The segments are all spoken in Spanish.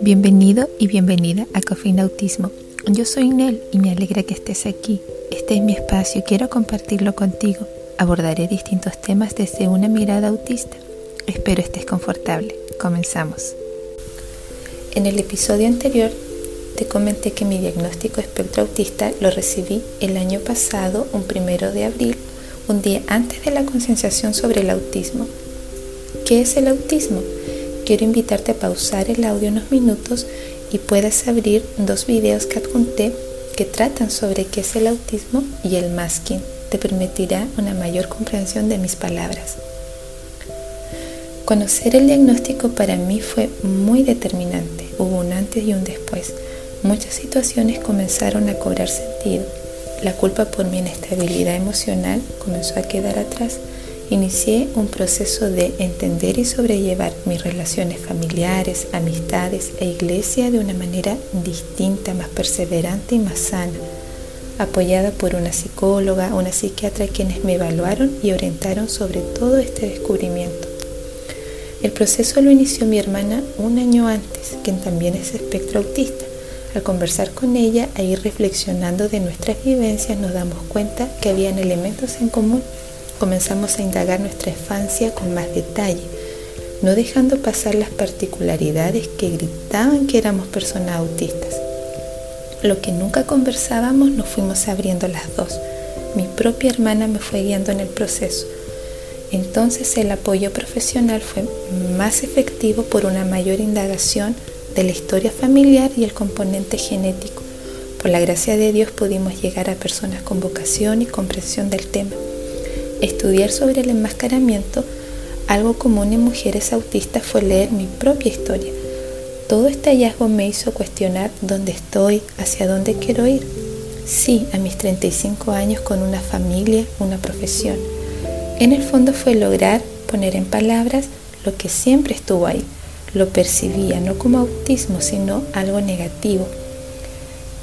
Bienvenido y bienvenida a Cafeína Autismo. Yo soy Nel y me alegra que estés aquí. Este es mi espacio y quiero compartirlo contigo. Abordaré distintos temas desde una mirada autista. Espero estés confortable. Comenzamos. En el episodio anterior te comenté que mi diagnóstico espectro autista lo recibí el año pasado, un primero de abril, un día antes de la concienciación sobre el autismo. ¿Qué es el autismo? Quiero invitarte a pausar el audio unos minutos y puedas abrir dos videos que adjunté que tratan sobre qué es el autismo y el masking. Te permitirá una mayor comprensión de mis palabras. Conocer el diagnóstico para mí fue muy determinante. Hubo un antes y un después. Muchas situaciones comenzaron a cobrar sentido. La culpa por mi inestabilidad emocional comenzó a quedar atrás inicié un proceso de entender y sobrellevar mis relaciones familiares, amistades e iglesia de una manera distinta, más perseverante y más sana, apoyada por una psicóloga, una psiquiatra quienes me evaluaron y orientaron sobre todo este descubrimiento. El proceso lo inició mi hermana un año antes, quien también es espectro autista. Al conversar con ella e ir reflexionando de nuestras vivencias nos damos cuenta que habían elementos en común comenzamos a indagar nuestra infancia con más detalle, no dejando pasar las particularidades que gritaban que éramos personas autistas. Lo que nunca conversábamos nos fuimos abriendo las dos. Mi propia hermana me fue guiando en el proceso. Entonces el apoyo profesional fue más efectivo por una mayor indagación de la historia familiar y el componente genético. Por la gracia de Dios pudimos llegar a personas con vocación y comprensión del tema estudiar sobre el enmascaramiento, algo común en mujeres autistas fue leer mi propia historia. Todo este hallazgo me hizo cuestionar dónde estoy, hacia dónde quiero ir. Sí, a mis 35 años con una familia, una profesión. En el fondo fue lograr poner en palabras lo que siempre estuvo ahí. Lo percibía no como autismo, sino algo negativo.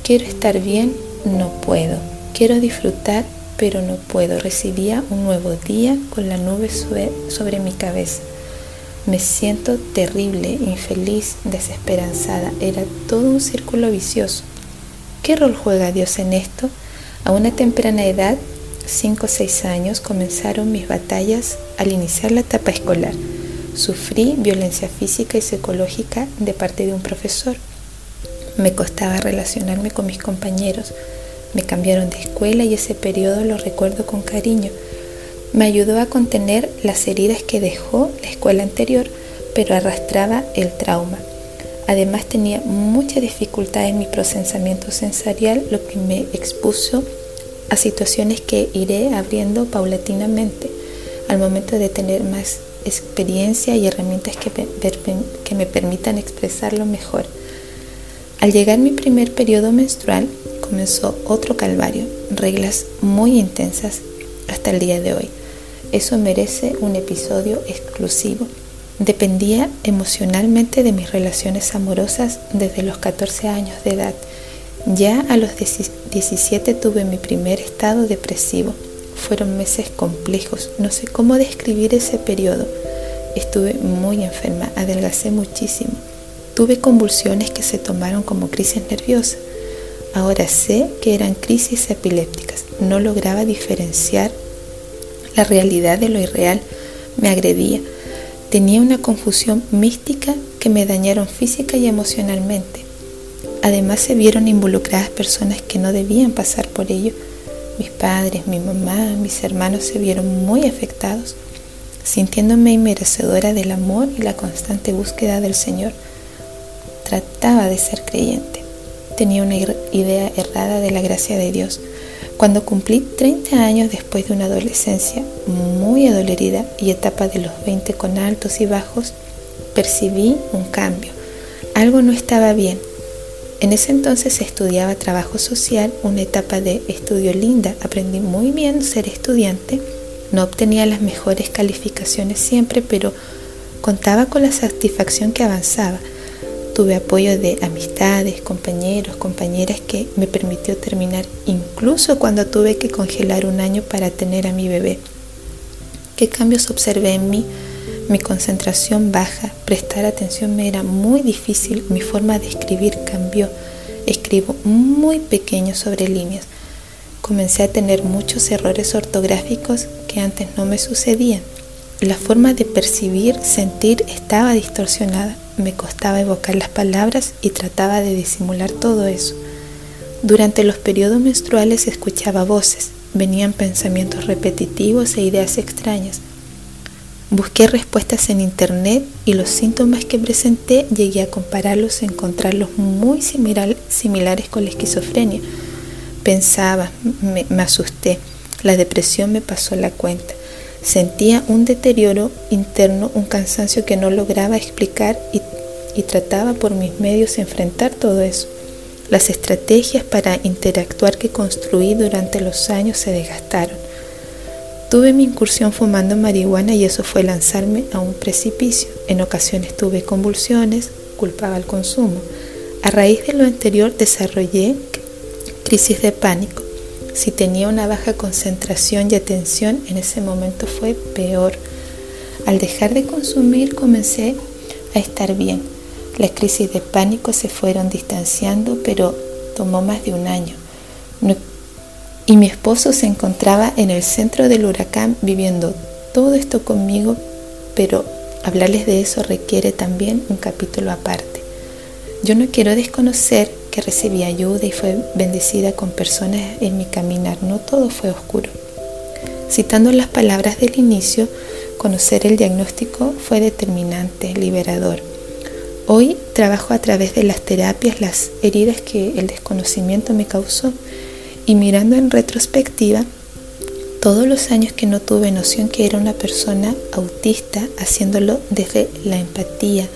Quiero estar bien, no puedo. Quiero disfrutar, pero no puedo. Recibía un nuevo día con la nube sobre mi cabeza. Me siento terrible, infeliz, desesperanzada. Era todo un círculo vicioso. ¿Qué rol juega Dios en esto? A una temprana edad, 5 o 6 años, comenzaron mis batallas al iniciar la etapa escolar. Sufrí violencia física y psicológica de parte de un profesor. Me costaba relacionarme con mis compañeros me cambiaron de escuela y ese periodo lo recuerdo con cariño. Me ayudó a contener las heridas que dejó la escuela anterior, pero arrastraba el trauma. Además tenía mucha dificultad en mi procesamiento sensorial, lo que me expuso a situaciones que iré abriendo paulatinamente al momento de tener más experiencia y herramientas que me, permitan expresarlo mejor. Al llegar mi primer periodo menstrual, comenzó otro calvario, reglas muy intensas hasta el día de hoy. Eso merece un episodio exclusivo. Dependía emocionalmente de mis relaciones amorosas desde los 14 años de edad. Ya a los 17 tuve mi primer estado depresivo. Fueron meses complejos, no sé cómo describir ese periodo. Estuve muy enferma, adelgacé muchísimo. Tuve convulsiones que se tomaron como crisis nerviosa. Ahora sé que eran crisis epilépticas. No lograba diferenciar la realidad de lo irreal. Me agredía. Tenía una confusión mística que me dañaron física y emocionalmente. Además se vieron involucradas personas que no debían pasar por ello. Mis padres, mi mamá, mis hermanos se vieron muy afectados, sintiéndome inmerecedora del amor y la constante búsqueda del Señor. Trataba de ser creyente tenía una idea errada de la gracia de Dios. Cuando cumplí 30 años después de una adolescencia muy adolorida y etapa de los 20 con altos y bajos, percibí un cambio. Algo no estaba bien. En ese entonces estudiaba trabajo social, una etapa de estudio linda. Aprendí muy bien ser estudiante. No obtenía las mejores calificaciones siempre, pero contaba con la satisfacción que avanzaba. Tuve apoyo de amistades, compañeros, compañeras que me permitió terminar incluso cuando tuve que congelar un año para tener a mi bebé. ¿Qué cambios observé en mí? mi concentración baja, prestar atención me era muy difícil, mi forma de escribir cambió. Escribo muy pequeño sobre líneas. Comencé a tener muchos errores ortográficos que antes no me sucedían. La forma de percibir, sentir estaba distorsionada. Me costaba evocar las palabras y trataba de disimular todo eso. Durante los periodos menstruales escuchaba voces, venían pensamientos repetitivos e ideas extrañas. Busqué respuestas en internet y los síntomas que presenté llegué a compararlos y encontrarlos muy similares con la esquizofrenia. Pensaba, me, asusté, la depresión me pasó la cuenta. Sentía un deterioro interno, un cansancio que no lograba explicar y, trataba por mis medios enfrentar todo eso. Las estrategias para interactuar que construí durante los años se desgastaron. Tuve mi incursión fumando marihuana y eso fue lanzarme a un precipicio. En ocasiones tuve convulsiones, culpaba al consumo. A raíz de lo anterior desarrollé crisis de pánico. Si tenía una baja concentración y atención, en ese momento fue peor. Al dejar de consumir comencé a estar bien. Las crisis de pánico se fueron distanciando, pero tomó más de un año y mi esposo se encontraba en el centro del huracán viviendo todo esto conmigo, pero hablarles de eso requiere también un capítulo aparte. Yo no quiero desconocer que recibí ayuda y fue bendecida con personas en mi caminar, no todo fue oscuro. Citando las palabras del inicio, conocer el diagnóstico fue determinante, liberador. Hoy trabajo a través de las terapias las heridas que el desconocimiento me causó y mirando en retrospectiva, todos los años que no tuve noción que era una persona autista, haciéndolo desde la empatía,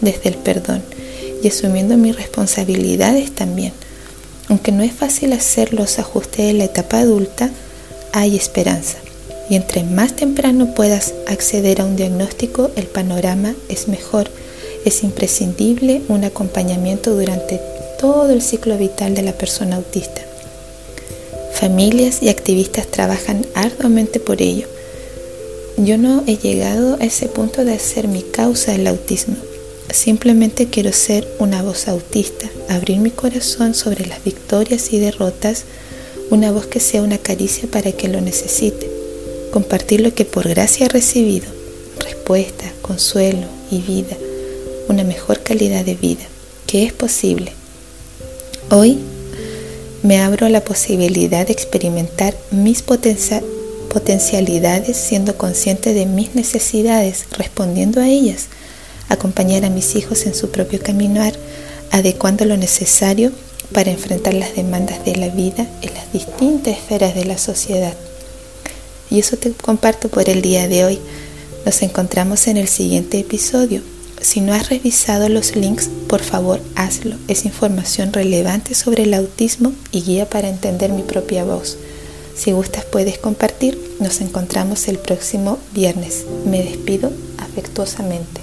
desde el perdón y asumiendo mis responsabilidades también. Aunque no es fácil hacer los ajustes de la etapa adulta, hay esperanza. Y entre más temprano puedas acceder a un diagnóstico, el panorama es mejor. Es imprescindible un acompañamiento durante todo el ciclo vital de la persona autista. Familias y activistas trabajan arduamente por ello. Yo no he llegado a ese punto de hacer mi causa el autismo. Simplemente quiero ser una voz autista, abrir mi corazón sobre las victorias y derrotas, una voz que sea una caricia para que lo necesite, compartir lo que por gracia he recibido, respuesta, consuelo y vida, una mejor calidad de vida, que es posible. Hoy me abro a la posibilidad de experimentar mis potencialidades siendo consciente de mis necesidades, respondiendo a ellas, acompañar a mis hijos en su propio caminar, adecuando lo necesario para enfrentar las demandas de la vida en las distintas esferas de la sociedad. Y eso te comparto por el día de hoy. Nos encontramos en el siguiente episodio. Si no has revisado los links, por favor hazlo. Es información relevante sobre el autismo y guía para entender mi propia voz. Si gustas puedes compartir. Nos encontramos el próximo viernes. Me despido afectuosamente.